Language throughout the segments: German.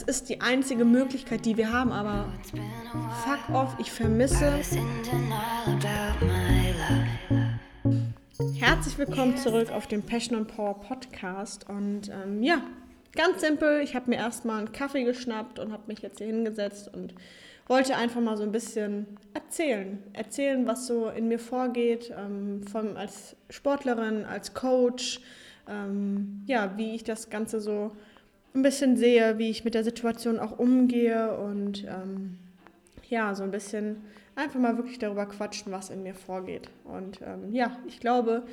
es ist die einzige Möglichkeit, die wir haben, aber fuck off, ich vermisse. Herzlich willkommen zurück auf dem Passion and Power Podcast. Und ähm, ja, ganz simpel, ich habe mir erstmal einen Kaffee geschnappt und habe mich jetzt hier hingesetzt und wollte einfach mal so ein bisschen erzählen. Erzählen, was so in mir vorgeht, ähm, von, als Sportlerin, als Coach, ähm, ja, wie ich das Ganze so ein bisschen sehe, wie ich mit der Situation auch umgehe und ähm, ja, so ein bisschen einfach mal wirklich darüber quatschen, was in mir vorgeht. Und ähm, ja, ich glaube,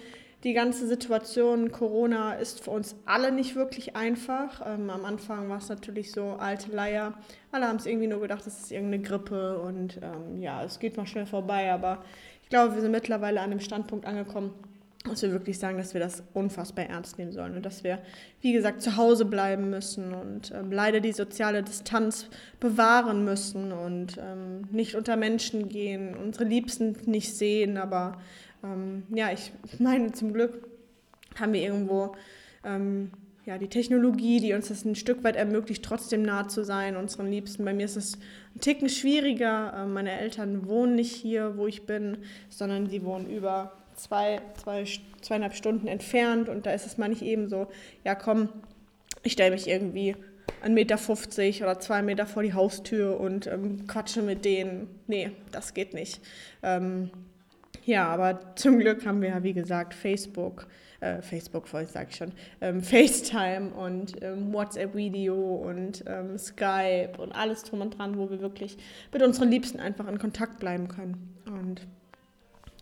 die ganze Situation Corona ist für uns alle nicht wirklich einfach. Ähm, am Anfang war es natürlich so alte Leier. Alle haben es irgendwie nur gedacht, es ist irgendeine Grippe und ähm, ja, es geht mal schnell vorbei. Aber ich glaube, wir sind mittlerweile an dem Standpunkt angekommen, dass wir wirklich sagen, dass wir das unfassbar ernst nehmen sollen und dass wir, wie gesagt, zu Hause bleiben müssen und ähm, leider die soziale Distanz bewahren müssen und ähm, nicht unter Menschen gehen, unsere Liebsten nicht sehen. Aber ähm, ja, ich meine, zum Glück haben wir irgendwo ähm, ja, die Technologie, die uns das ein Stück weit ermöglicht, trotzdem nah zu sein, unseren Liebsten. Bei mir ist es ein Ticken schwieriger. Ähm, meine Eltern wohnen nicht hier, wo ich bin, sondern sie wohnen über zwei, zwei, zweieinhalb Stunden entfernt und da ist es mal nicht eben so, ja komm, ich stelle mich irgendwie 1,50 Meter oder zwei Meter vor die Haustür und ähm, quatsche mit denen. Nee, das geht nicht. Ähm, ja, aber zum Glück haben wir ja, wie gesagt, Facebook, äh, Facebook, sage ich schon, ähm, FaceTime und ähm, WhatsApp-Video und ähm, Skype und alles drum und dran, wo wir wirklich mit unseren Liebsten einfach in Kontakt bleiben können. Und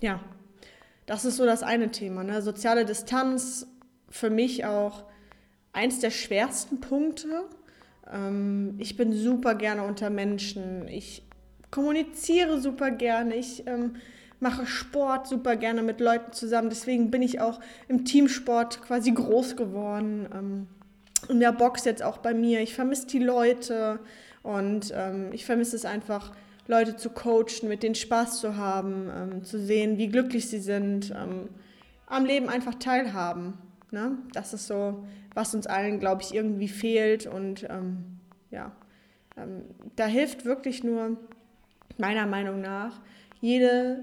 ja, das ist so das eine Thema. Ne? Soziale Distanz für mich auch eins der schwersten Punkte. Ähm, ich bin super gerne unter Menschen. Ich kommuniziere super gerne. Ich ähm, mache Sport super gerne mit Leuten zusammen. Deswegen bin ich auch im Teamsport quasi groß geworden. Ähm, in der Box jetzt auch bei mir. Ich vermisse die Leute und ähm, ich vermisse es einfach Leute zu coachen, mit denen Spaß zu haben, ähm, zu sehen, wie glücklich sie sind, ähm, am Leben einfach teilhaben. Ne? Das ist so, was uns allen, glaube ich, irgendwie fehlt. Und ähm, ja, ähm, da hilft wirklich nur, meiner Meinung nach, jede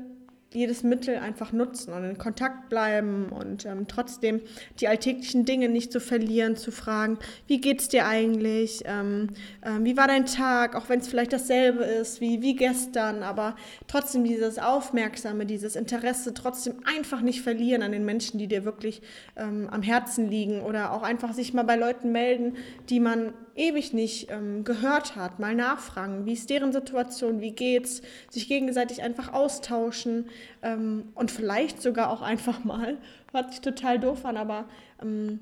jedes Mittel einfach nutzen und in Kontakt bleiben und ähm, trotzdem die alltäglichen Dinge nicht zu verlieren, zu fragen, wie geht's dir eigentlich, ähm, ähm, wie war dein Tag, auch wenn es vielleicht dasselbe ist wie, wie gestern, aber trotzdem dieses Aufmerksame, dieses Interesse trotzdem einfach nicht verlieren an den Menschen, die dir wirklich ähm, am Herzen liegen oder auch einfach sich mal bei Leuten melden, die man ewig nicht ähm, gehört hat, mal nachfragen, wie ist deren Situation, wie geht's, sich gegenseitig einfach austauschen ähm, und vielleicht sogar auch einfach mal, hört sich total doof an, aber ähm,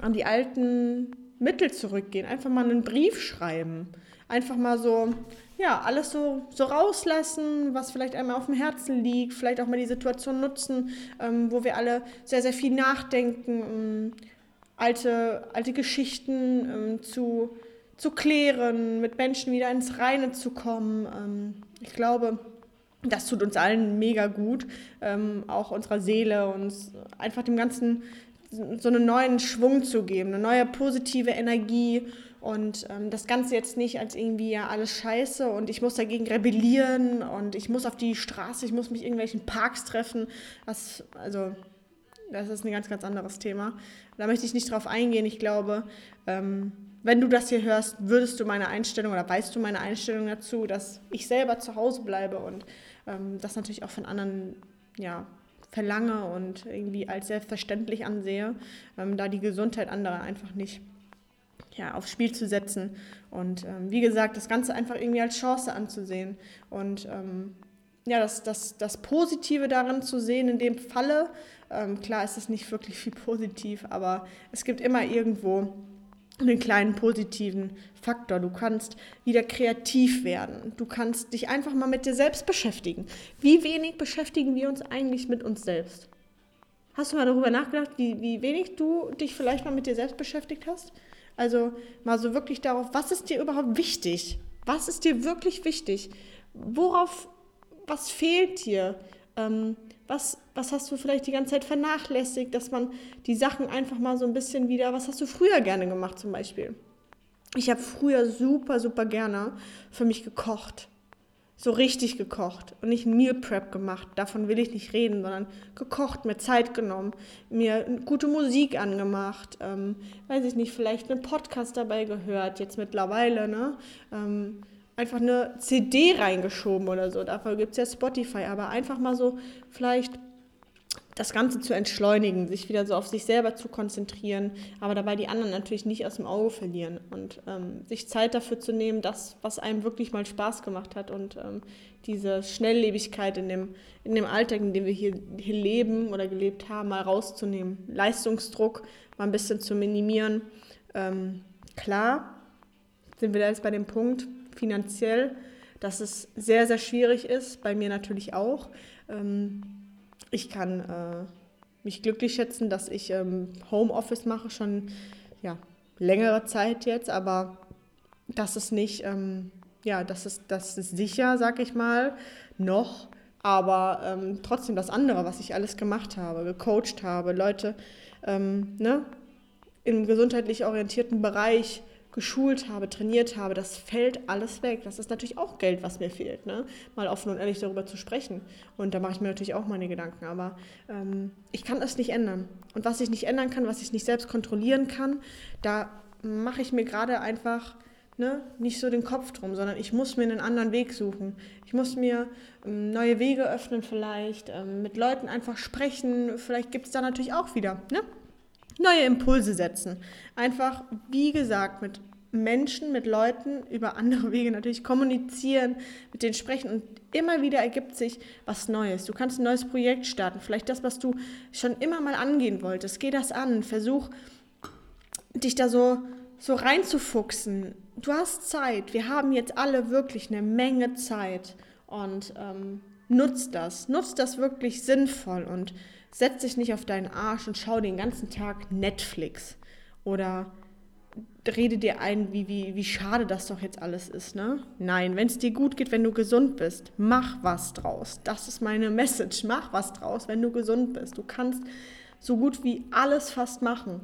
an die alten Mittel zurückgehen, einfach mal einen Brief schreiben, einfach mal so, ja, alles so, so rauslassen, was vielleicht einmal auf dem Herzen liegt, vielleicht auch mal die Situation nutzen, ähm, wo wir alle sehr, sehr viel nachdenken ähm, alte, alte Geschichten ähm, zu, zu klären, mit Menschen wieder ins Reine zu kommen. Ähm, ich glaube, das tut uns allen mega gut, ähm, auch unserer Seele, uns einfach dem Ganzen so einen neuen Schwung zu geben, eine neue positive Energie und ähm, das Ganze jetzt nicht als irgendwie ja alles scheiße und ich muss dagegen rebellieren und ich muss auf die Straße, ich muss mich in irgendwelchen Parks treffen. Das, also das ist ein ganz, ganz anderes Thema. Da möchte ich nicht drauf eingehen. Ich glaube, ähm, wenn du das hier hörst, würdest du meine Einstellung oder weißt du meine Einstellung dazu, dass ich selber zu Hause bleibe und ähm, das natürlich auch von anderen ja, verlange und irgendwie als selbstverständlich ansehe, ähm, da die Gesundheit anderer einfach nicht ja, aufs Spiel zu setzen. Und ähm, wie gesagt, das Ganze einfach irgendwie als Chance anzusehen. Und ähm, ja, das, das, das Positive darin zu sehen, in dem Falle, ähm, klar ist es nicht wirklich viel positiv, aber es gibt immer irgendwo einen kleinen positiven Faktor. Du kannst wieder kreativ werden. Du kannst dich einfach mal mit dir selbst beschäftigen. Wie wenig beschäftigen wir uns eigentlich mit uns selbst? Hast du mal darüber nachgedacht, wie, wie wenig du dich vielleicht mal mit dir selbst beschäftigt hast? Also mal so wirklich darauf, was ist dir überhaupt wichtig? Was ist dir wirklich wichtig? Worauf was fehlt dir? Ähm, was, was hast du vielleicht die ganze Zeit vernachlässigt, dass man die Sachen einfach mal so ein bisschen wieder, was hast du früher gerne gemacht zum Beispiel? Ich habe früher super, super gerne für mich gekocht. So richtig gekocht und nicht Meal Prep gemacht. Davon will ich nicht reden, sondern gekocht, mir Zeit genommen, mir gute Musik angemacht, ähm, weiß ich nicht, vielleicht einen Podcast dabei gehört, jetzt mittlerweile, ne? Ähm, einfach eine CD reingeschoben oder so. Dafür gibt es ja Spotify, aber einfach mal so vielleicht das Ganze zu entschleunigen, sich wieder so auf sich selber zu konzentrieren, aber dabei die anderen natürlich nicht aus dem Auge verlieren und ähm, sich Zeit dafür zu nehmen, das, was einem wirklich mal Spaß gemacht hat und ähm, diese Schnelllebigkeit in dem, in dem Alltag, in dem wir hier, hier leben oder gelebt haben, mal rauszunehmen. Leistungsdruck mal ein bisschen zu minimieren. Ähm, klar sind wir da jetzt bei dem Punkt finanziell, dass es sehr, sehr schwierig ist, bei mir natürlich auch. Ähm, ich kann äh, mich glücklich schätzen, dass ich ähm, Homeoffice mache, schon ja, längere Zeit jetzt, aber das ist nicht, ähm, ja, das ist, das ist sicher, sag ich mal, noch, aber ähm, trotzdem das andere, was ich alles gemacht habe, gecoacht habe, Leute ähm, ne, im gesundheitlich orientierten Bereich geschult habe, trainiert habe, das fällt alles weg. Das ist natürlich auch Geld, was mir fehlt, ne? mal offen und ehrlich darüber zu sprechen. Und da mache ich mir natürlich auch meine Gedanken. Aber ähm, ich kann es nicht ändern. Und was ich nicht ändern kann, was ich nicht selbst kontrollieren kann, da mache ich mir gerade einfach ne, nicht so den Kopf drum, sondern ich muss mir einen anderen Weg suchen. Ich muss mir ähm, neue Wege öffnen vielleicht, ähm, mit Leuten einfach sprechen. Vielleicht gibt es da natürlich auch wieder ne? neue Impulse setzen. Einfach, wie gesagt, mit Menschen, mit Leuten über andere Wege natürlich kommunizieren, mit denen sprechen und immer wieder ergibt sich was Neues. Du kannst ein neues Projekt starten, vielleicht das, was du schon immer mal angehen wolltest. Geh das an, versuch dich da so, so reinzufuchsen. Du hast Zeit, wir haben jetzt alle wirklich eine Menge Zeit und ähm, nutzt das, nutzt das wirklich sinnvoll und setz dich nicht auf deinen Arsch und schau den ganzen Tag Netflix oder rede dir ein, wie, wie, wie schade das doch jetzt alles ist. Ne? Nein, wenn es dir gut geht, wenn du gesund bist, mach was draus. Das ist meine Message. Mach was draus, wenn du gesund bist. Du kannst so gut wie alles fast machen.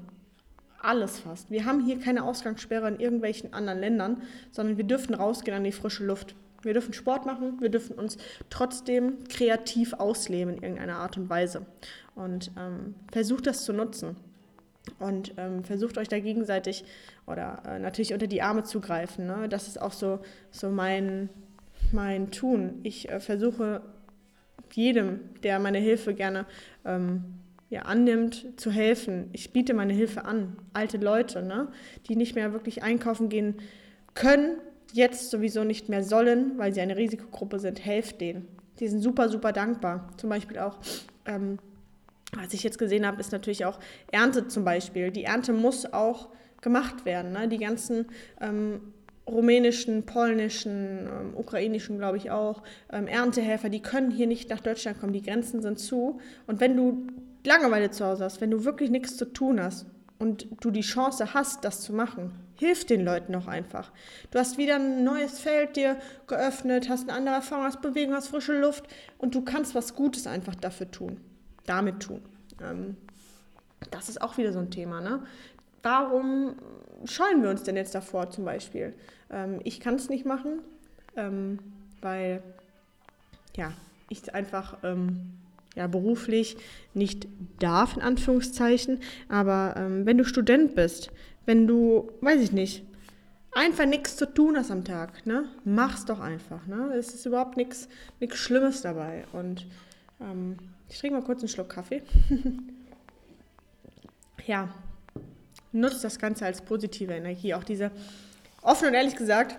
Alles fast. Wir haben hier keine Ausgangssperre in irgendwelchen anderen Ländern, sondern wir dürfen rausgehen an die frische Luft. Wir dürfen Sport machen, wir dürfen uns trotzdem kreativ ausleben in irgendeiner Art und Weise. Und ähm, versucht das zu nutzen und ähm, versucht euch da gegenseitig oder äh, natürlich unter die Arme zu greifen. Ne? Das ist auch so, so mein, mein Tun. Ich äh, versuche jedem, der meine Hilfe gerne ähm, ja, annimmt, zu helfen. Ich biete meine Hilfe an. Alte Leute, ne? die nicht mehr wirklich einkaufen gehen können, jetzt sowieso nicht mehr sollen, weil sie eine Risikogruppe sind, helft denen. Die sind super, super dankbar. Zum Beispiel auch ähm, was ich jetzt gesehen habe, ist natürlich auch Ernte zum Beispiel. Die Ernte muss auch gemacht werden. Ne? Die ganzen ähm, rumänischen, polnischen, ähm, ukrainischen, glaube ich auch, ähm, Erntehelfer, die können hier nicht nach Deutschland kommen. Die Grenzen sind zu. Und wenn du Langeweile zu Hause hast, wenn du wirklich nichts zu tun hast und du die Chance hast, das zu machen, hilf den Leuten auch einfach. Du hast wieder ein neues Feld dir geöffnet, hast eine andere Erfahrung, hast Bewegung, hast frische Luft und du kannst was Gutes einfach dafür tun damit tun. Ähm, das ist auch wieder so ein Thema. Ne? Warum scheuen wir uns denn jetzt davor zum Beispiel? Ähm, ich kann es nicht machen, ähm, weil ja, ich einfach ähm, ja, beruflich nicht darf, in Anführungszeichen. Aber ähm, wenn du Student bist, wenn du, weiß ich nicht, einfach nichts zu tun hast am Tag, ne? mach's doch einfach. Ne? Es ist überhaupt nichts Schlimmes dabei. Und ähm, ich trinke mal kurz einen Schluck Kaffee. ja, nutzt das Ganze als positive Energie. Auch diese, offen und ehrlich gesagt,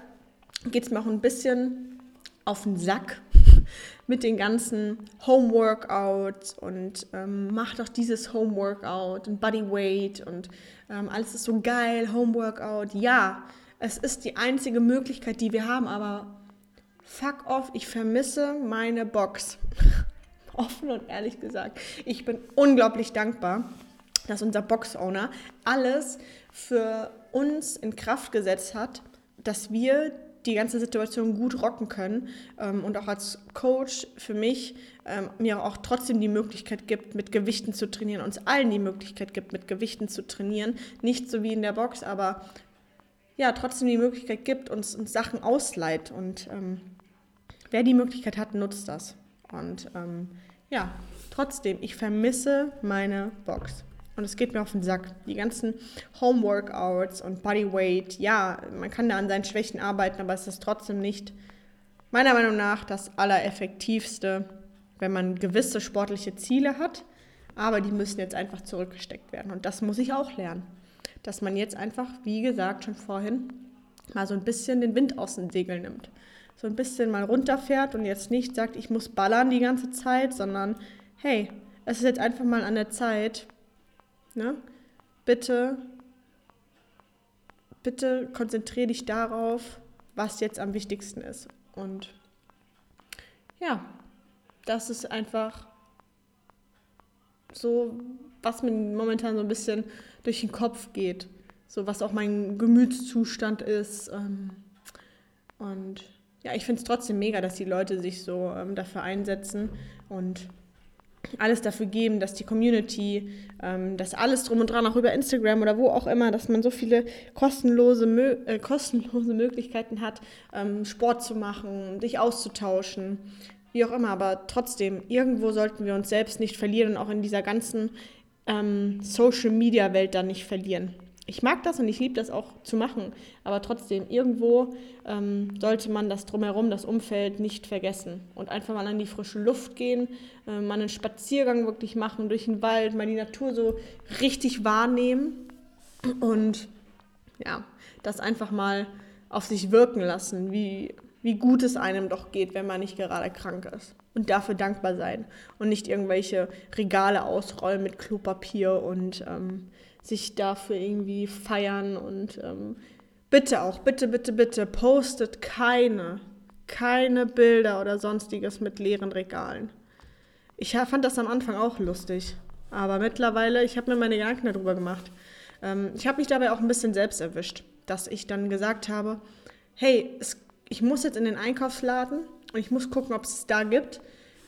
geht es mir auch ein bisschen auf den Sack mit den ganzen Homeworkouts und ähm, mach doch dieses Homeworkout und Bodyweight und ähm, alles ist so geil, Homeworkout. Ja, es ist die einzige Möglichkeit, die wir haben, aber fuck off, ich vermisse meine Box offen und ehrlich gesagt, ich bin unglaublich dankbar, dass unser Box-Owner alles für uns in Kraft gesetzt hat, dass wir die ganze Situation gut rocken können ähm, und auch als Coach für mich ähm, mir auch trotzdem die Möglichkeit gibt, mit Gewichten zu trainieren, uns allen die Möglichkeit gibt, mit Gewichten zu trainieren. Nicht so wie in der Box, aber ja trotzdem die Möglichkeit gibt, uns, uns Sachen ausleiht. Und ähm, wer die Möglichkeit hat, nutzt das. Und ähm, ja, trotzdem, ich vermisse meine Box. Und es geht mir auf den Sack. Die ganzen Homeworkouts und Bodyweight, ja, man kann da an seinen Schwächen arbeiten, aber es ist trotzdem nicht, meiner Meinung nach, das Allereffektivste, wenn man gewisse sportliche Ziele hat, aber die müssen jetzt einfach zurückgesteckt werden. Und das muss ich auch lernen. Dass man jetzt einfach, wie gesagt, schon vorhin, mal so ein bisschen den Wind aus den Segeln nimmt. So ein bisschen mal runterfährt und jetzt nicht sagt, ich muss ballern die ganze Zeit, sondern hey, es ist jetzt einfach mal an der Zeit, Ne? Bitte, bitte konzentriere dich darauf, was jetzt am wichtigsten ist. Und ja, das ist einfach so, was mir momentan so ein bisschen durch den Kopf geht. So, was auch mein Gemütszustand ist. Ähm, und ja, ich finde es trotzdem mega, dass die Leute sich so ähm, dafür einsetzen und alles dafür geben, dass die Community, ähm, dass alles drum und dran, auch über Instagram oder wo auch immer, dass man so viele kostenlose, äh, kostenlose Möglichkeiten hat, ähm, Sport zu machen, dich auszutauschen, wie auch immer. Aber trotzdem, irgendwo sollten wir uns selbst nicht verlieren und auch in dieser ganzen ähm, Social-Media-Welt dann nicht verlieren ich mag das und ich liebe das auch zu machen, aber trotzdem, irgendwo ähm, sollte man das drumherum, das Umfeld nicht vergessen und einfach mal an die frische Luft gehen, äh, mal einen Spaziergang wirklich machen durch den Wald, mal die Natur so richtig wahrnehmen und ja, das einfach mal auf sich wirken lassen, wie, wie gut es einem doch geht, wenn man nicht gerade krank ist. Und dafür dankbar sein und nicht irgendwelche Regale ausrollen mit Klopapier und ähm, sich dafür irgendwie feiern und ähm, bitte auch, bitte, bitte, bitte, postet keine, keine Bilder oder sonstiges mit leeren Regalen. Ich fand das am Anfang auch lustig, aber mittlerweile, ich habe mir meine Gedanken darüber gemacht. Ähm, ich habe mich dabei auch ein bisschen selbst erwischt, dass ich dann gesagt habe, hey, es, ich muss jetzt in den Einkaufsladen und ich muss gucken, ob es da gibt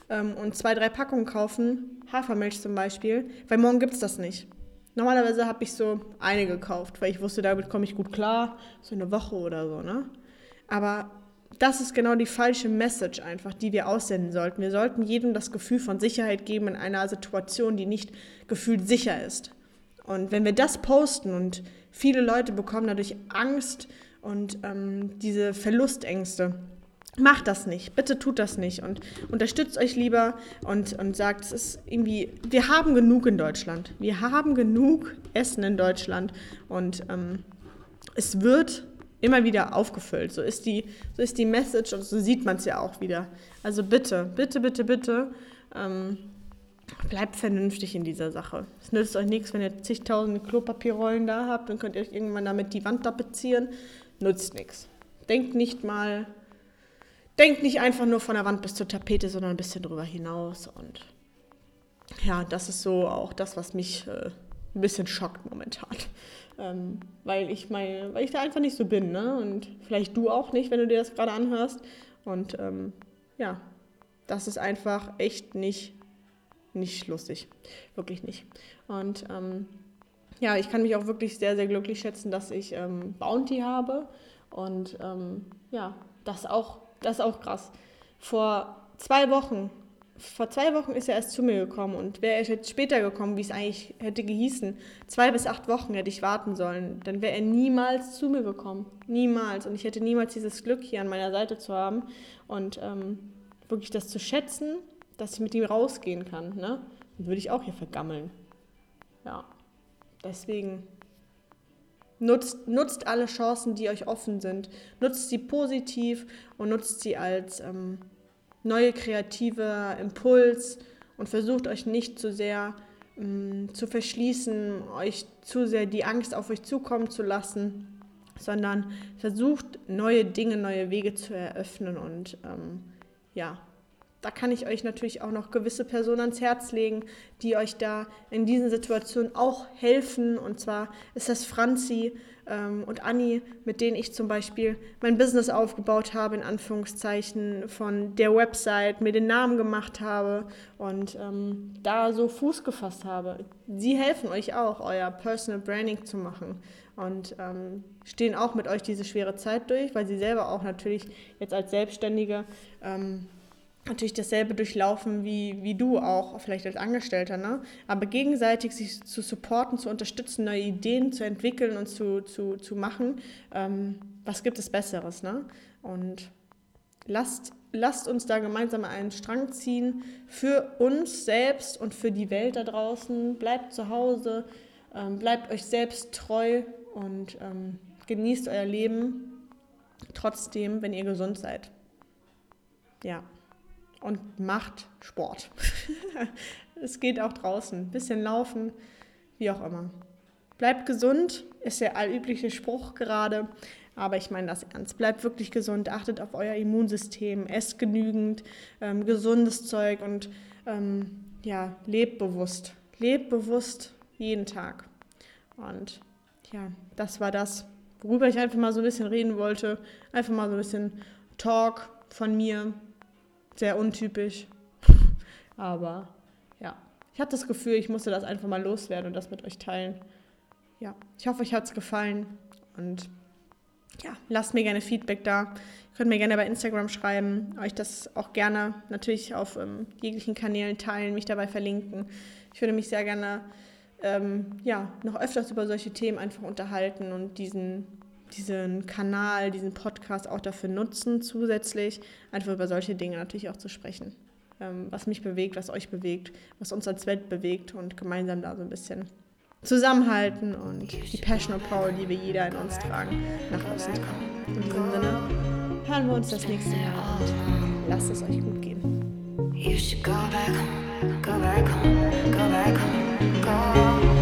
ähm, und zwei, drei Packungen kaufen, Hafermilch zum Beispiel, weil morgen gibt es das nicht. Normalerweise habe ich so eine gekauft, weil ich wusste, damit komme ich gut klar, so eine Woche oder so, ne? Aber das ist genau die falsche Message einfach, die wir aussenden sollten. Wir sollten jedem das Gefühl von Sicherheit geben in einer Situation, die nicht gefühlt sicher ist. Und wenn wir das posten und viele Leute bekommen dadurch Angst und ähm, diese Verlustängste, Macht das nicht, bitte tut das nicht und unterstützt euch lieber und, und sagt, es ist irgendwie, wir haben genug in Deutschland. Wir haben genug Essen in Deutschland und ähm, es wird immer wieder aufgefüllt. So ist die, so ist die Message und so sieht man es ja auch wieder. Also bitte, bitte, bitte, bitte, ähm, bleibt vernünftig in dieser Sache. Es nützt euch nichts, wenn ihr zigtausende Klopapierrollen da habt und könnt ihr euch irgendwann damit die Wand tapezieren. Nützt nichts. Denkt nicht mal denkt nicht einfach nur von der Wand bis zur Tapete, sondern ein bisschen drüber hinaus. Und ja, das ist so auch das, was mich äh, ein bisschen schockt momentan. Ähm, weil ich meine, weil ich da einfach nicht so bin, ne? Und vielleicht du auch nicht, wenn du dir das gerade anhörst. Und ähm, ja, das ist einfach echt nicht, nicht lustig. Wirklich nicht. Und ähm, ja, ich kann mich auch wirklich sehr, sehr glücklich schätzen, dass ich ähm, Bounty habe. Und ähm, ja, das auch das ist auch krass. Vor zwei Wochen, vor zwei Wochen ist er erst zu mir gekommen und wäre er jetzt später gekommen, wie es eigentlich hätte gehießen, zwei bis acht Wochen hätte ich warten sollen, dann wäre er niemals zu mir gekommen. Niemals. Und ich hätte niemals dieses Glück, hier an meiner Seite zu haben und ähm, wirklich das zu schätzen, dass ich mit ihm rausgehen kann. Ne? Dann würde ich auch hier vergammeln. Ja. Deswegen Nutzt, nutzt alle Chancen, die euch offen sind. Nutzt sie positiv und nutzt sie als ähm, neue kreative Impuls und versucht euch nicht zu sehr ähm, zu verschließen, euch zu sehr die Angst auf euch zukommen zu lassen, sondern versucht neue Dinge, neue Wege zu eröffnen und ähm, ja, da kann ich euch natürlich auch noch gewisse Personen ans Herz legen, die euch da in diesen Situationen auch helfen. Und zwar ist das Franzi ähm, und Anni, mit denen ich zum Beispiel mein Business aufgebaut habe, in Anführungszeichen, von der Website, mir den Namen gemacht habe und ähm, da so Fuß gefasst habe. Sie helfen euch auch, euer Personal Branding zu machen. und ähm, stehen auch mit euch diese schwere Zeit durch, weil sie selber auch natürlich jetzt als Selbstständige ähm, natürlich dasselbe durchlaufen wie, wie du auch, vielleicht als Angestellter, ne? Aber gegenseitig sich zu supporten, zu unterstützen, neue Ideen zu entwickeln und zu, zu, zu machen, ähm, was gibt es Besseres, ne? Und lasst, lasst uns da gemeinsam einen Strang ziehen für uns selbst und für die Welt da draußen. Bleibt zu Hause, ähm, bleibt euch selbst treu und ähm, genießt euer Leben trotzdem, wenn ihr gesund seid. Ja und macht Sport. es geht auch draußen. Bisschen laufen, wie auch immer. Bleibt gesund, ist der allübliche Spruch gerade. Aber ich meine das ernst. Bleibt wirklich gesund, achtet auf euer Immunsystem, esst genügend ähm, gesundes Zeug und ähm, ja, lebt bewusst. Lebt bewusst jeden Tag. Und ja, das war das, worüber ich einfach mal so ein bisschen reden wollte. Einfach mal so ein bisschen Talk von mir, sehr untypisch. Aber ja, ich hatte das Gefühl, ich musste das einfach mal loswerden und das mit euch teilen. Ja, ich hoffe, euch hat es gefallen. Und ja, lasst mir gerne Feedback da. Ihr könnt mir gerne bei Instagram schreiben, euch das auch gerne natürlich auf ähm, jeglichen Kanälen teilen, mich dabei verlinken. Ich würde mich sehr gerne ähm, ja, noch öfters über solche Themen einfach unterhalten und diesen diesen Kanal, diesen Podcast auch dafür nutzen, zusätzlich einfach über solche Dinge natürlich auch zu sprechen. Ähm, was mich bewegt, was euch bewegt, was uns als Welt bewegt und gemeinsam da so ein bisschen zusammenhalten und die Passion und Power, die wir jeder in uns tragen, nach außen tragen. In diesem Sinne hören wir uns das nächste Mal und lasst es euch gut gehen. You should go back home, go back home, go back home, go.